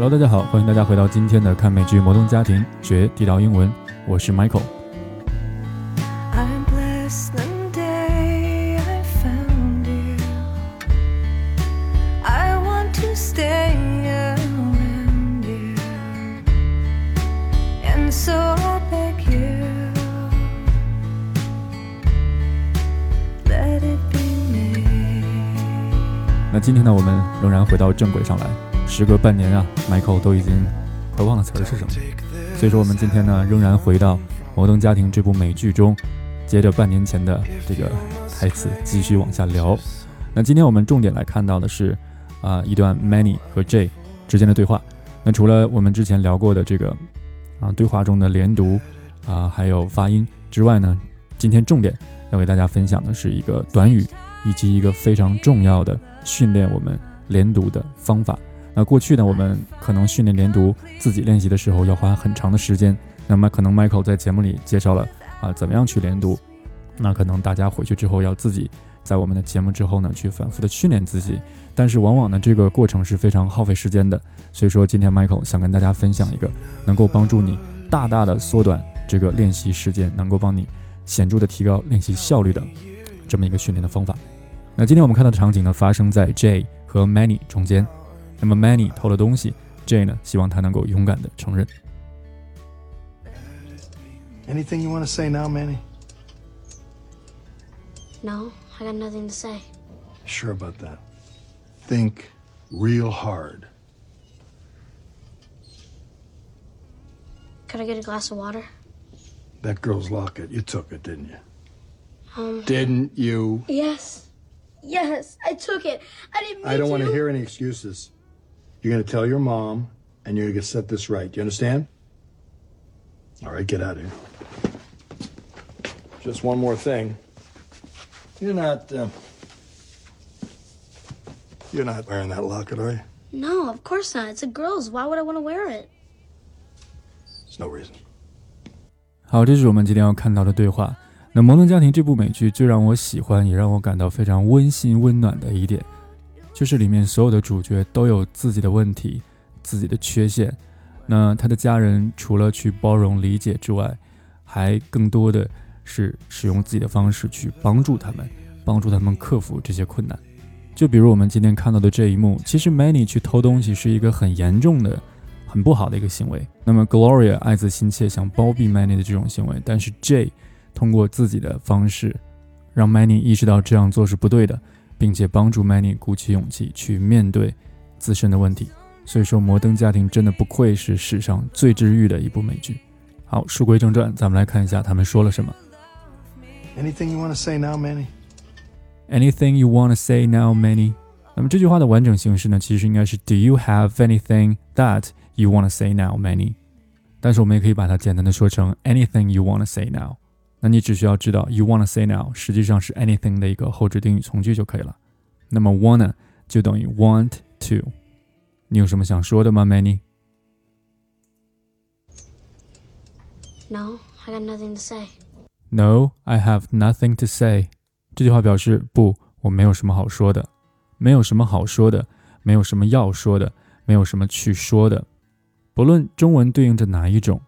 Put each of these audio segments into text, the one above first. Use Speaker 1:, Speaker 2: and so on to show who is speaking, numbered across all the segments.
Speaker 1: Hello，大家好，欢迎大家回到今天的看美剧《摩登家庭》，学地道英文。我是 Michael。
Speaker 2: I'm blessed the day I found you. I want to stay around you, and so I beg you, let it be me.
Speaker 1: 那今天呢，我们仍然回到正轨上来。时隔半年啊，Michael 都已经快忘了词儿是什么，所以说我们今天呢，仍然回到《摩登家庭》这部美剧中，接着半年前的这个台词继续往下聊。那今天我们重点来看到的是啊、一段 Many 和 Jay 之间的对话。那除了我们之前聊过的这个啊、对话中的连读啊、还有发音之外呢，今天重点要给大家分享的是一个短语以及一个非常重要的训练我们连读的方法。那过去呢，我们可能训练连读自己练习的时候要花很长的时间。那么可能 Michael 在节目里介绍了啊怎么样去连读，那可能大家回去之后要自己在我们的节目之后呢去反复的训练自己。但是往往呢这个过程是非常耗费时间的。所以说今天 Michael 想跟大家分享一个能够帮助你大大的缩短这个练习时间，能够帮你显著的提高练习效率的这么一个训练的方法。那今天我们看到的场景呢，发生在 Jay 和 Many 中间。那么 Manny 偷了东西，Jay 呢希望他能够勇敢的承认。
Speaker 3: Anything you want to say now, Manny?
Speaker 4: No, I got nothing to say.
Speaker 3: Sure about that. Think real hard.
Speaker 4: Could I get a glass of water?
Speaker 3: That girl's locket, you took it, didn't you?
Speaker 4: Um.
Speaker 3: Didn't you?
Speaker 4: Yes. Yes, I took it. I didn't mean
Speaker 3: I don't want to
Speaker 4: to.
Speaker 3: hear any excuses. You're going to tell your mom, and you're going to set this right. You understand? All right, get out of here. Just one more thing. You're not. Uh, you're not wearing that locket, are you?
Speaker 4: No, of course not. It's a girl's. Why would I want to wear it?
Speaker 3: There's no reason.
Speaker 1: 好，这是我们今天要看到的对话。那《摩登家庭》这部美剧最让我喜欢，也让我感到非常温馨温暖的一点， 就是里面所有的主角都有自己的问题、自己的缺陷。那他的家人除了去包容理解之外，还更多的是使用自己的方式去帮助他们，帮助他们克服这些困难。就比如我们今天看到的这一幕，其实 Many 去偷东西是一个很严重的、很不好的一个行为。那么 Gloria 爱子心切想包庇 Many 的这种行为，但是 J 通过自己的方式，让 Many 意识到这样做是不对的，并且帮助 Manny 鼓起勇气去面对自身的问题。所以说，《摩登家庭》真的不愧是史上最治愈的一部美剧。好，书归正传，咱们来看一下他们说了什么。
Speaker 3: Anything you want to say now, Manny?
Speaker 1: Anything you want to say now, Manny？那么这句话的完整形式呢，其实应该是 Do you have anything that you want to say now, Manny？但是我们也可以把它简单的说成 Anything you want to say now。那你只需要知道 you want to say now 实际上是 anything 的一个后置定语从句就可以了。那么 wanna 就等于 want to。你有什么想说的吗
Speaker 4: ，Manny？No, I got nothing to say.
Speaker 1: No, I have nothing to say。这句话表示不，我没有什么好说的，没有什么好说的，没有什么要说的，没有什么去说的。不论中文对应着哪一種，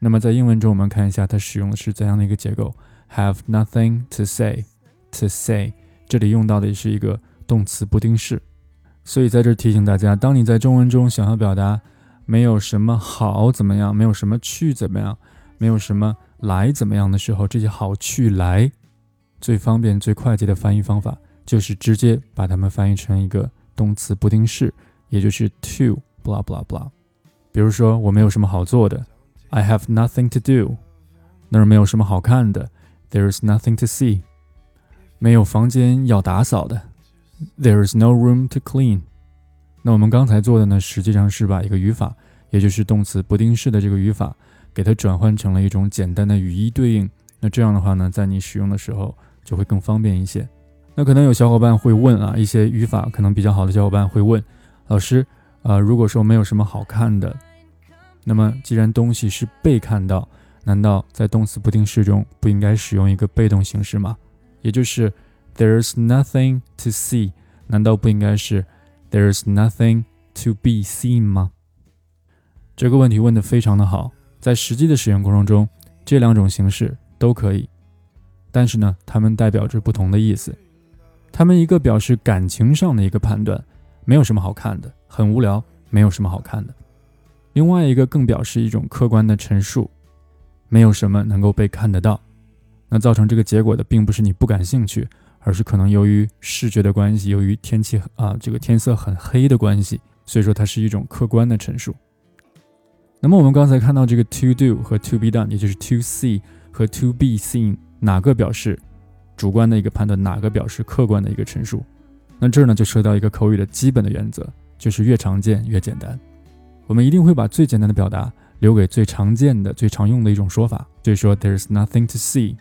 Speaker 1: 那么在英文中，我们看一下它使用的是怎样的一个结构。Have nothing to say。To say 这里用到的是一个动词不定式，所以在这提醒大家，当你在中文中想要表达没有什么好怎么样，没有什么去怎么样，没有什么来怎么样的时候，这些好去来最方便、最快捷的翻译方法就是直接把它们翻译成一个动词不定式，也就是 to blah blah blah。比如说，我没有什么好做的，I have nothing to do。那儿没有什么好看的，There is nothing to see。没有房间要打扫的，There is no room to clean。那我们刚才做的呢，实际上是把一个语法，也就是动词不定式的这个语法，给它转换成了一种简单的语义对应。那这样的话呢，在你使用的时候就会更方便一些。那可能有小伙伴会问啊，一些语法可能比较好的小伙伴会问老师，呃，如果说没有什么好看的，那么既然东西是被看到，难道在动词不定式中不应该使用一个被动形式吗？也就是 There's nothing to see，难道不应该是 There's nothing to be seen 吗？这个问题问得非常的好，在实际的使用过程中，这两种形式都可以，但是呢，它们代表着不同的意思。它们一个表示感情上的一个判断，没有什么好看的，很无聊，没有什么好看的；另外一个更表示一种客观的陈述，没有什么能够被看得到。那造成这个结果的，并不是你不感兴趣，而是可能由于视觉的关系，由于天气啊这个天色很黑的关系，所以说它是一种客观的陈述。那么我们刚才看到这个 to do 和 to be done，也就是 to see 和 to be seen，哪个表示主观的一个判断，哪个表示客观的一个陈述？那这儿呢就涉及到一个口语的基本的原则，就是越常见越简单。我们一定会把最简单的表达留给最常见的、最常用的一种说法。所以说，there's nothing to see，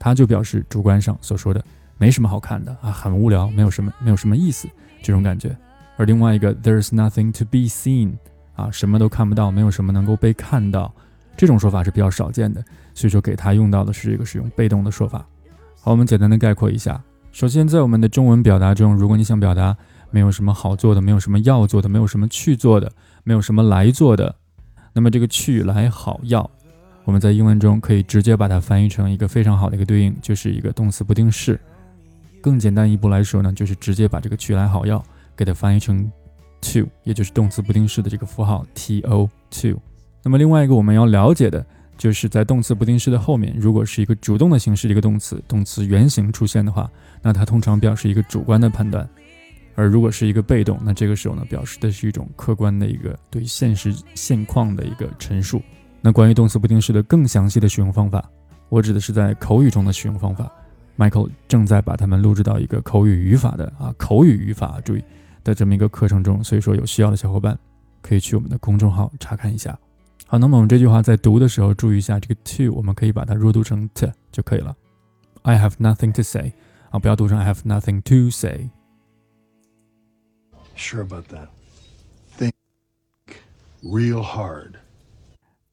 Speaker 1: 它就表示主观上所说的没什么好看的啊，很无聊，没有什么，没有什么意思这种感觉。而另外一个，there's nothing to be seen。啊，什么都看不到，没有什么能够被看到，这种说法是比较少见的，所以说给它用到的是一个使用被动的说法。好，我们简单的概括一下。首先，在我们的中文表达中，如果你想表达没有什么好做的，没有什么要做的，没有什么去做的，没有什么来做的，那么这个去来好要，我们在英文中可以直接把它翻译成一个非常好的一个对应，就是一个动词不定式。更简单一步来说呢，就是直接把这个去来好要给它翻译成。to，也就是动词不定式的这个符号 to to。那么另外一个我们要了解的就是在动词不定式的后面，如果是一个主动的形式的一个动词，动词原形出现的话，那它通常表示一个主观的判断；而如果是一个被动，那这个时候呢，表示的是一种客观的一个对现实现况的一个陈述。那关于动词不定式的更详细的使用方法，我指的是在口语中的使用方法。Michael 正在把它们录制到一个口语语法的啊口语语法，注意。的这么一个课程中，所以说有需要的小伙伴可以去我们的公众号查看一下。好，那么我们这句话在读的时候注意一下，这个 to 我们可以把它弱读成 t 就可以了。I have nothing to say 啊，不要读成 I have nothing to say。
Speaker 3: Sure about that. Think real hard.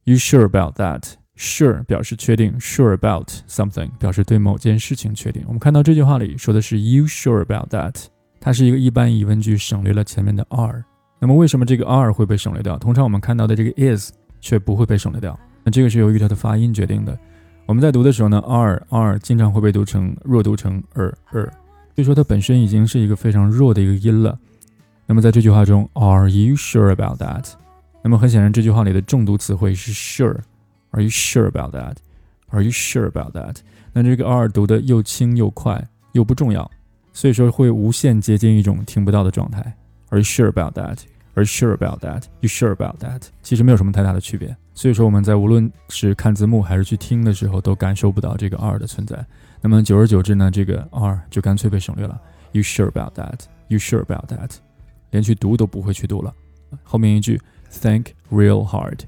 Speaker 1: You sure about that? Sure 表示确定，sure about something 表示对某件事情确定。我们看到这句话里说的是 You sure about that? 它是一个一般疑问句，省略了前面的 are。那么为什么这个 are 会被省略掉？通常我们看到的这个 is 却不会被省略掉。那这个是由于它的发音决定的。我们在读的时候呢，are are 经常会被读成弱读成 er er，所以说它本身已经是一个非常弱的一个音了。那么在这句话中，Are you sure about that？那么很显然，这句话里的重读词汇是 sure。Are you sure about that？Are you sure about that？那这个 are 读的又轻又快，又不重要。所以说会无限接近一种听不到的状态。Are you sure about that? Are you sure about that? You sure about that? 其实没有什么太大的区别。所以说我们在无论是看字幕还是去听的时候，都感受不到这个 are 的存在。那么久而久之呢，这个 are 就干脆被省略了。You sure about that? You sure about that? 连去读都不会去读了。后面一句 think real hard。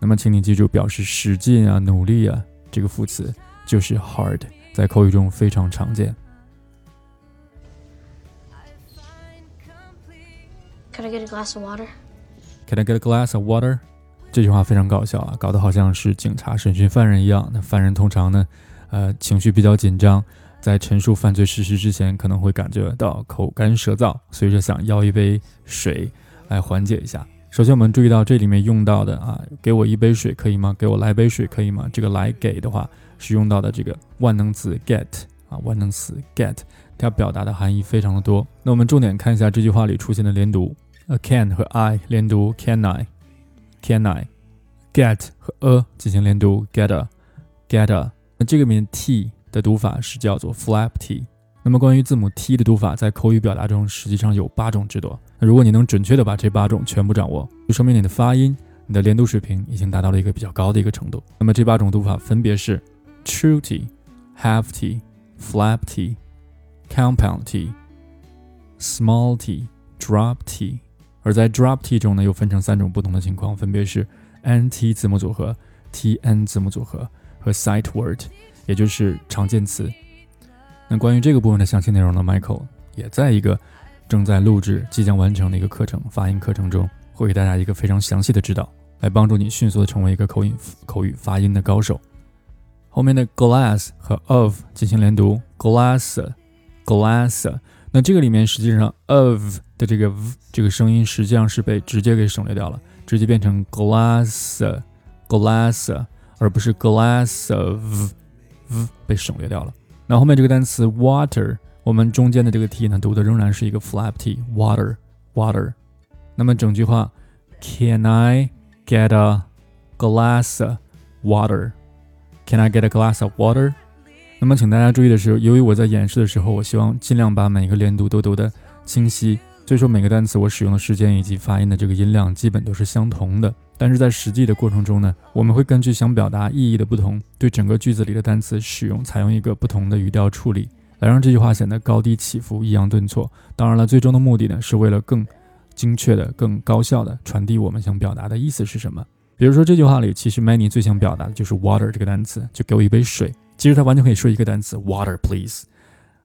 Speaker 1: 那么请你记住，表示使劲啊、努力啊，这个副词就是 hard，在口语中非常常见。
Speaker 4: Can I get a glass of water?
Speaker 1: Can I get a glass of water？这句话非常搞笑啊，搞得好像是警察审讯犯人一样。那犯人通常呢，呃，情绪比较紧张，在陈述犯罪事实之前，可能会感觉到口干舌燥，所以说想要一杯水来缓解一下。首先，我们注意到这里面用到的啊，给我一杯水可以吗？给我来杯水可以吗？这个来给的话是用到的这个万能词 get 啊，万能词 get，它表达的含义非常的多。那我们重点看一下这句话里出现的连读。a can 和 I 连读，can I，can I，get 和 a 进行连读，get a，get a。那这个里面 t 的读法是叫做 flap t。那么关于字母 t 的读法，在口语表达中实际上有八种之多。那如果你能准确的把这八种全部掌握，就说明你的发音、你的连读水平已经达到了一个比较高的一个程度。那么这八种读法分别是 true t，half t，flap t，compound t，small t，drop t。而在 drop t 中呢，又分成三种不同的情况，分别是 n t 字母组合、t n 字母组合和 sight word，也就是常见词。那关于这个部分的详细内容呢，Michael 也在一个正在录制、即将完成的一个课程——发音课程中，会给大家一个非常详细的指导，来帮助你迅速的成为一个口音口语发音的高手。后面的 glass 和 of 进行连读，glass，glass。那这个里面实际上 of 的这个 v 这个声音实际上是被直接给省略掉了，直接变成 glass glass，而不是 glass of v 被省略掉了。那后面这个单词 water，我们中间的这个 t 呢，读的仍然是一个 flap t water water。那么整句话，Can I get a glass of water? Can I get a glass of water? 那么请大家注意的是，由于我在演示的时候，我希望尽量把每个连读都读的清晰，所以说每个单词我使用的时间以及发音的这个音量基本都是相同的。但是在实际的过程中呢，我们会根据想表达意义的不同，对整个句子里的单词使用采用一个不同的语调处理，来让这句话显得高低起伏、抑扬顿挫。当然了，最终的目的呢，是为了更精确的、更高效的传递我们想表达的意思是什么。比如说这句话里，其实 Many 最想表达的就是 water 这个单词，就给我一杯水。其实他完全可以说一个单词 water please。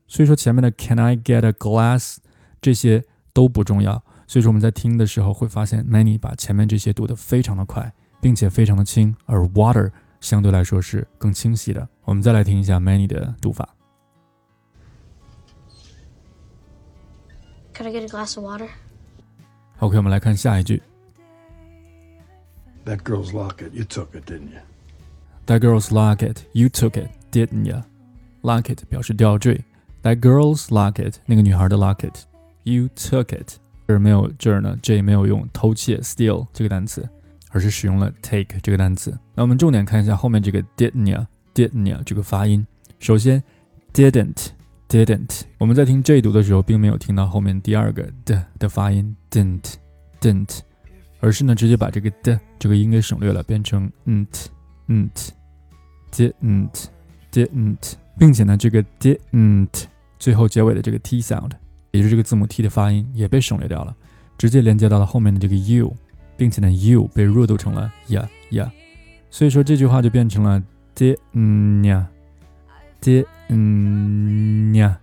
Speaker 1: 所以说前面的 Can I get a glass 这些都不重要。所以说我们在听的时候会发现 Many 把前面这些读得非常的快，并且非常的轻，而 water 相对来说是更清晰的。我们再来听一下 Many 的读法。
Speaker 4: Could I get a glass of water?
Speaker 1: OK，我们来看下一句。
Speaker 3: That girl's locket, you took it, didn't you?
Speaker 1: That girl's locket, you took it, didn't ya? Locket 表示吊坠。That girl's locket，那个女孩的 locket，you took it。 这没有这儿呢，J 没有用偷窃 steal 这个单词，而是使用了 take 这个单词。那我们重点看一下后面这个 didn't，didn't 这个发音。首先 didn't didn't，我们在听这一读的时候，并没有听到后面第二个的的发音 didn't didn't，而是呢直接把这个的这个音给省略了，变成 nt，nt，didn't，didn't，并且呢，这个 didn't 最后结尾的这个 t sound，也就是这个字母 t 的发音也被省略掉了，直接连接到了后面的这个 you，并且呢 you 被弱读成了 ya ya，所以说这句话就变成了 di n y a d n y a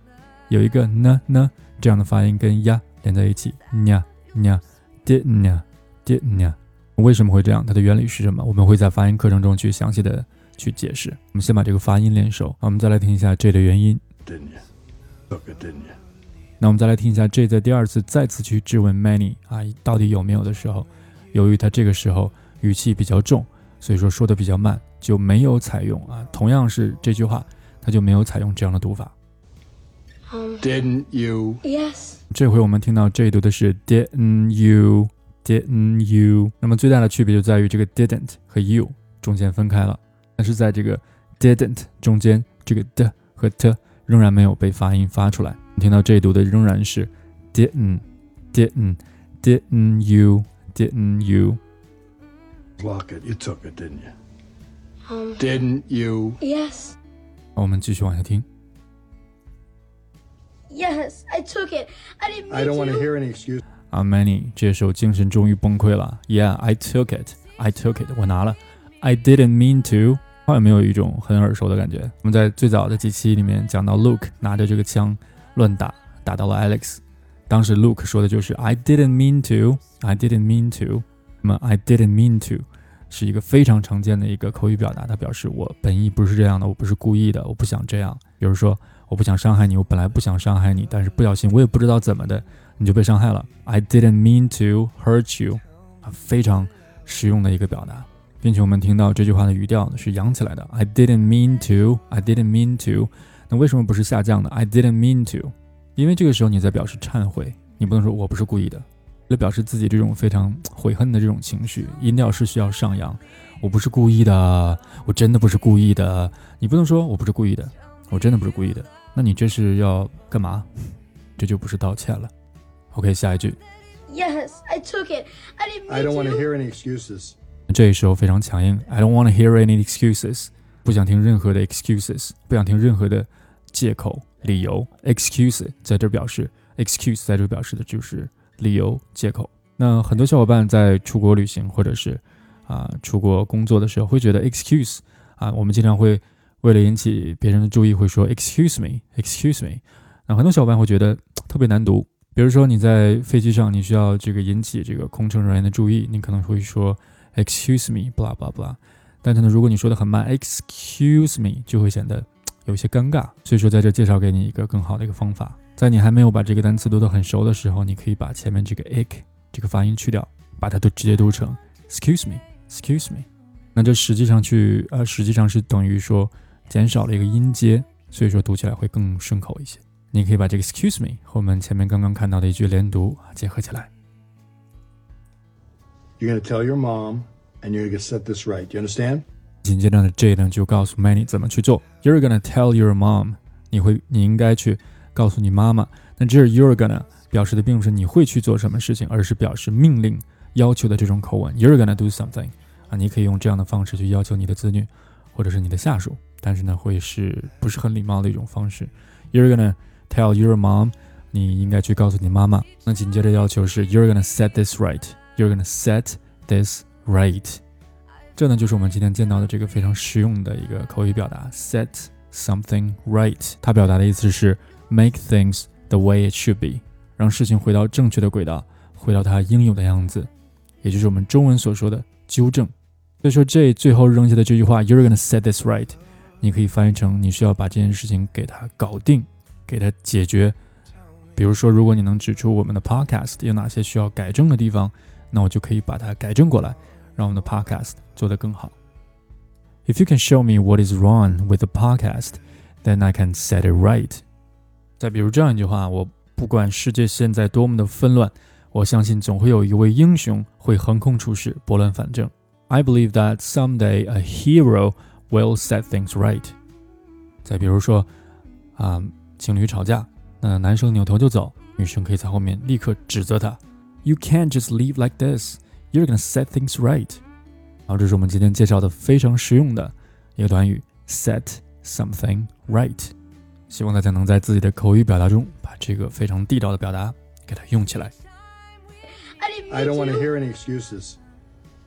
Speaker 1: 有一个呢呢这样的发音跟 ya 连在一起 ya ya didn't ya d n y a。为什么会这样？它的原理是什么？我们会在发音课程中去详细的去解释。我们先把这个发音练熟，我们再来听一下 J 的原因。那我们再来听一下 J 在第二次再次去质问 Many 啊，到底有没有的时候，由于他这个时候语气比较重，所以说说的比较慢，就没有采用啊。同样是这句话，他就没有采用这样的读法。
Speaker 4: Um,
Speaker 3: Didn't you?
Speaker 4: yes.
Speaker 1: 这回我们听到 J 读的是 Didn't you? Didn't you？那么最大的区别就在于这个 didn't 和 you 中间分开了，但是在这个 didn't 中间，这个的和 t 仍然没有被发音发出来。你听到 J 读的仍然是 didn't didn't didn't you didn't you？
Speaker 3: Locket, you took it, didn't you?
Speaker 4: Um,
Speaker 3: Didn't you?
Speaker 4: yes.
Speaker 1: 好我们继续往下听。
Speaker 4: Yes, I took it. I didn't mean
Speaker 3: I don't want to
Speaker 4: to.
Speaker 3: hear any excuses.
Speaker 1: 啊，Many 这时候精神终于崩溃了。Yeah, I took it, I took it，我拿了。I didn't mean to，有没有一种很耳熟的感觉？我们在最早的几期里面讲到，Luke 拿着这个枪 乱打，打到了 Alex。当时 Luke 说的就是 I didn't mean to, I didn't mean to。那么 I didn't mean to 是一个非常常见的一个口语表达，它表示我本意不是这样的，我不是故意的，我不想这样。比如说，我不想伤害你，我本来不想伤害你，但是不小心，我也不知道怎么的，你就被伤害了。I didn't mean to hurt you，啊，非常实用的一个表达，并且我们听到这句话的语调呢是扬起来的。I didn't mean to，I didn't mean to，那为什么不是下降的？I didn't mean to，因为这个时候你在表示忏悔，你不能说我不是故意的。为了表示自己这种非常悔恨的这种情绪，音调是需要上扬。我不是故意的，我真的不是故意的。你不能说我不是故意的，我真的不是故意的。那你这是要干嘛？这就不是道歉了。OK，下一句
Speaker 4: ，Yes, I took it. I didn't mean
Speaker 3: I don't want to
Speaker 4: to.
Speaker 3: hear any excuses.
Speaker 1: 这时候非常强硬。I don't want to hear any excuses，不想听任何的 excuses，不想听任何的借口、理由。excuse 在这表示 excuse 在这表示的就是理由、借口。那很多小伙伴在出国旅行或者是啊出国工作的时候，会觉得 excuse 啊，我们经常会为了引起别人的注意，会说 excuse me，excuse me。那很多小伙伴会觉得特别难读。比如说你在飞机上，你需要这个引起这个空乘人员的注意，你可能会说 excuse me，blah blah blah。但是呢，如果你说的很慢，excuse me，就会显得有些尴尬。所以说，在这介绍给你一个更好的一个方法，在你还没有把这个单词读得很熟的时候，你可以把前面这个 ik 这个发音去掉，把它都直接读成 excuse me，excuse me。那这实际上去呃，实际上是等于说减少了一个音阶，所以说读起来会更顺口一些。你可以把这个 excuse me 和我们前面刚刚看到的一句连读结合起来。
Speaker 3: You're gonna tell your mom, and you're gonna set this right. Do you understand?
Speaker 1: 紧接着呢，J 呢就告诉 Manny 怎么去做。You're gonna tell your mom，你会你应该去告诉你妈妈。那这是 you're gonna 表示的并不是你会去做什么事情，而是表示命令、要求的这种口吻。You're gonna do something 啊，你可以用这样的方式去要求你的子女或者是你的下属，但是呢，会是不是很礼貌的一种方式。You're gonna tell your mom，你应该去告诉你妈妈。那紧接着要求是 You're gonna set this right。You're gonna set this right。这呢就是我们今天见到的这个非常实用的一个口语表达，set something right。它表达的意思是 make things the way it should be，让事情回到正确的轨道，回到它应有的样子，也就是我们中文所说的纠正。所以说这最后扔下的这句话，You're gonna set this right，你可以翻译成你需要把这件事情给它搞定，给它解决。比如说，如果你能指出我们的 podcast 有哪些需要改正的地方，那我就可以把它改正过来。让我们的 podcast 做得更好。If you can show me what is wrong with the podcast, then I can set it right。再比如这样一句话，我不管世界现在多么的纷乱，我相信总会有一位英雄会横空出世，拨乱反正。I believe that someday a hero will set things right。再比如说，啊，情侣吵架，那男生扭头就走，女生可以在后面立刻指责他：“You can't just leave like this。” You're gonna set things right。好这是我们今天介绍的非常实用的一个短语，set something right。希望大家能在自己的口语表达中把这个非常地道的表达给它用起来。
Speaker 4: I
Speaker 3: don't want to hear any excuses.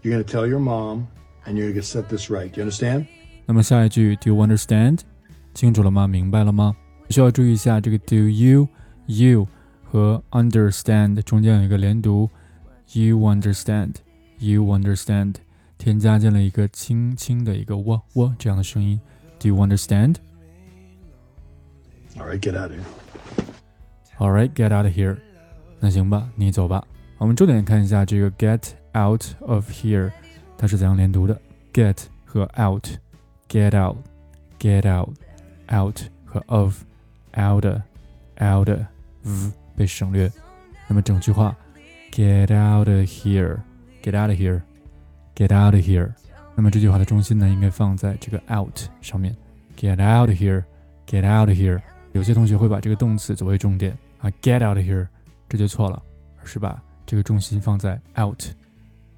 Speaker 3: You're gonna tell your mom, and you're gonna set this right. Do you understand?
Speaker 1: 那么下一句，Do you understand？清楚了吗？明白了吗？需要注意一下这个 Do you you 和 understand 中间有一个连读。You understand, you understand，添加进了一个轻轻的一个喔喔这样的声音。Do you understand?
Speaker 3: All right, get out of here.
Speaker 1: All right, get out of here. 那行吧，你走吧。我们重点看一下这个 get out of here，它是怎样连读的？get 和 out，get out，get out，out 和 of，out out v 被省略。那么整句话。 Get out of here! Get out of here! Get out of here! 那么这句话的中心呢，应该放在这个 out 上面。Get out of here! Get out of here! 有些同学会把这个动词作为重点啊，get out of here，这就错了，而是把这个重心放在 out。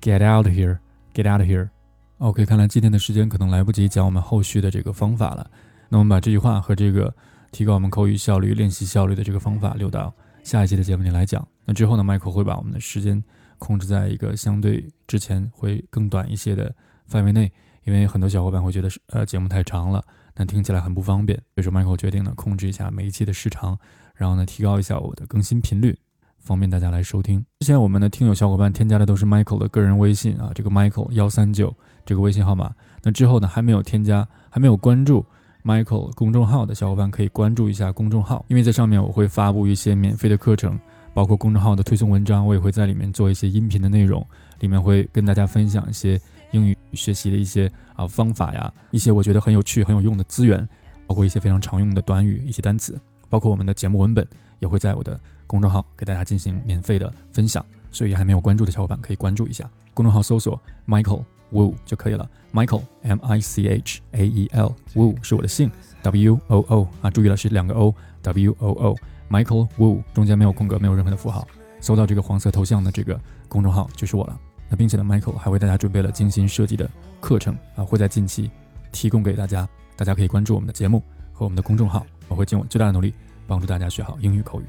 Speaker 1: Get out of here! Get out of here! OK，看来今天的时间可能来不及讲我们后续的这个方法了。那我们把这句话和这个提高我们口语效率、练习效率的这个方法留到下一期的节目里来讲。那之后呢，Michael 会把我们的时间控制在一个相对之前会更短一些的范围内，因为很多小伙伴会觉得是呃节目太长了，但听起来很不方便，所以说 Michael 决定呢控制一下每一期的时长，然后呢提高一下我的更新频率，方便大家来收听。之前我们的听友小伙伴添加的都是 Michael 的个人微信啊，这个 Michael 幺三九这个微信号码。那之后呢还没有添加，还没有关注 Michael 公众号的小伙伴可以关注一下公众号，因为在上面我会发布一些免费的课程。包括公众号的推送文章，我也会在里面做一些音频的内容，里面会跟大家分享一些英语学习的一些啊方法呀，一些我觉得很有趣、很有用的资源，包括一些非常常用的短语、一些单词，包括我们的节目文本也会在我的公众号给大家进行免费的分享。所以还没有关注的小伙伴可以关注一下公众号，搜索 Michael Wu 就可以了。Michael M I C H A E L Wu 是我的姓，W O O 啊，注意了是两个 O，W O O。Michael Wu 中间没有空格，没有任何的符号。搜到这个黄色头像的这个公众号就是我了。那并且呢，Michael 还为大家准备了精心设计的课程啊，会在近期提供给大家。大家可以关注我们的节目和我们的公众号，我会尽我最大的努力帮助大家学好英语口语。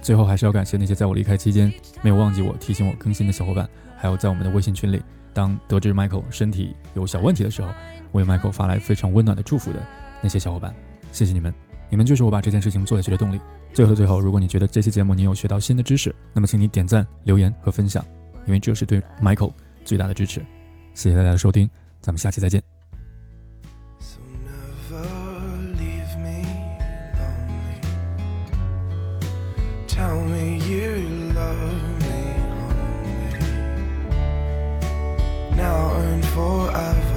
Speaker 1: 最后还是要感谢那些在我离开期间没有忘记我、提醒我更新的小伙伴，还有在我们的微信群里，当得知 Michael 身体有小问题的时候，为 Michael 发来非常温暖的祝福的那些小伙伴，谢谢你们，你们就是我把这件事情做下去的动力。最后的最后，如果你觉得这期节目你有学到新的知识，那么请你点赞、留言和分享，因为这是对 Michael 最大的支持。谢谢大家的收听，咱们下期再见。
Speaker 2: before I've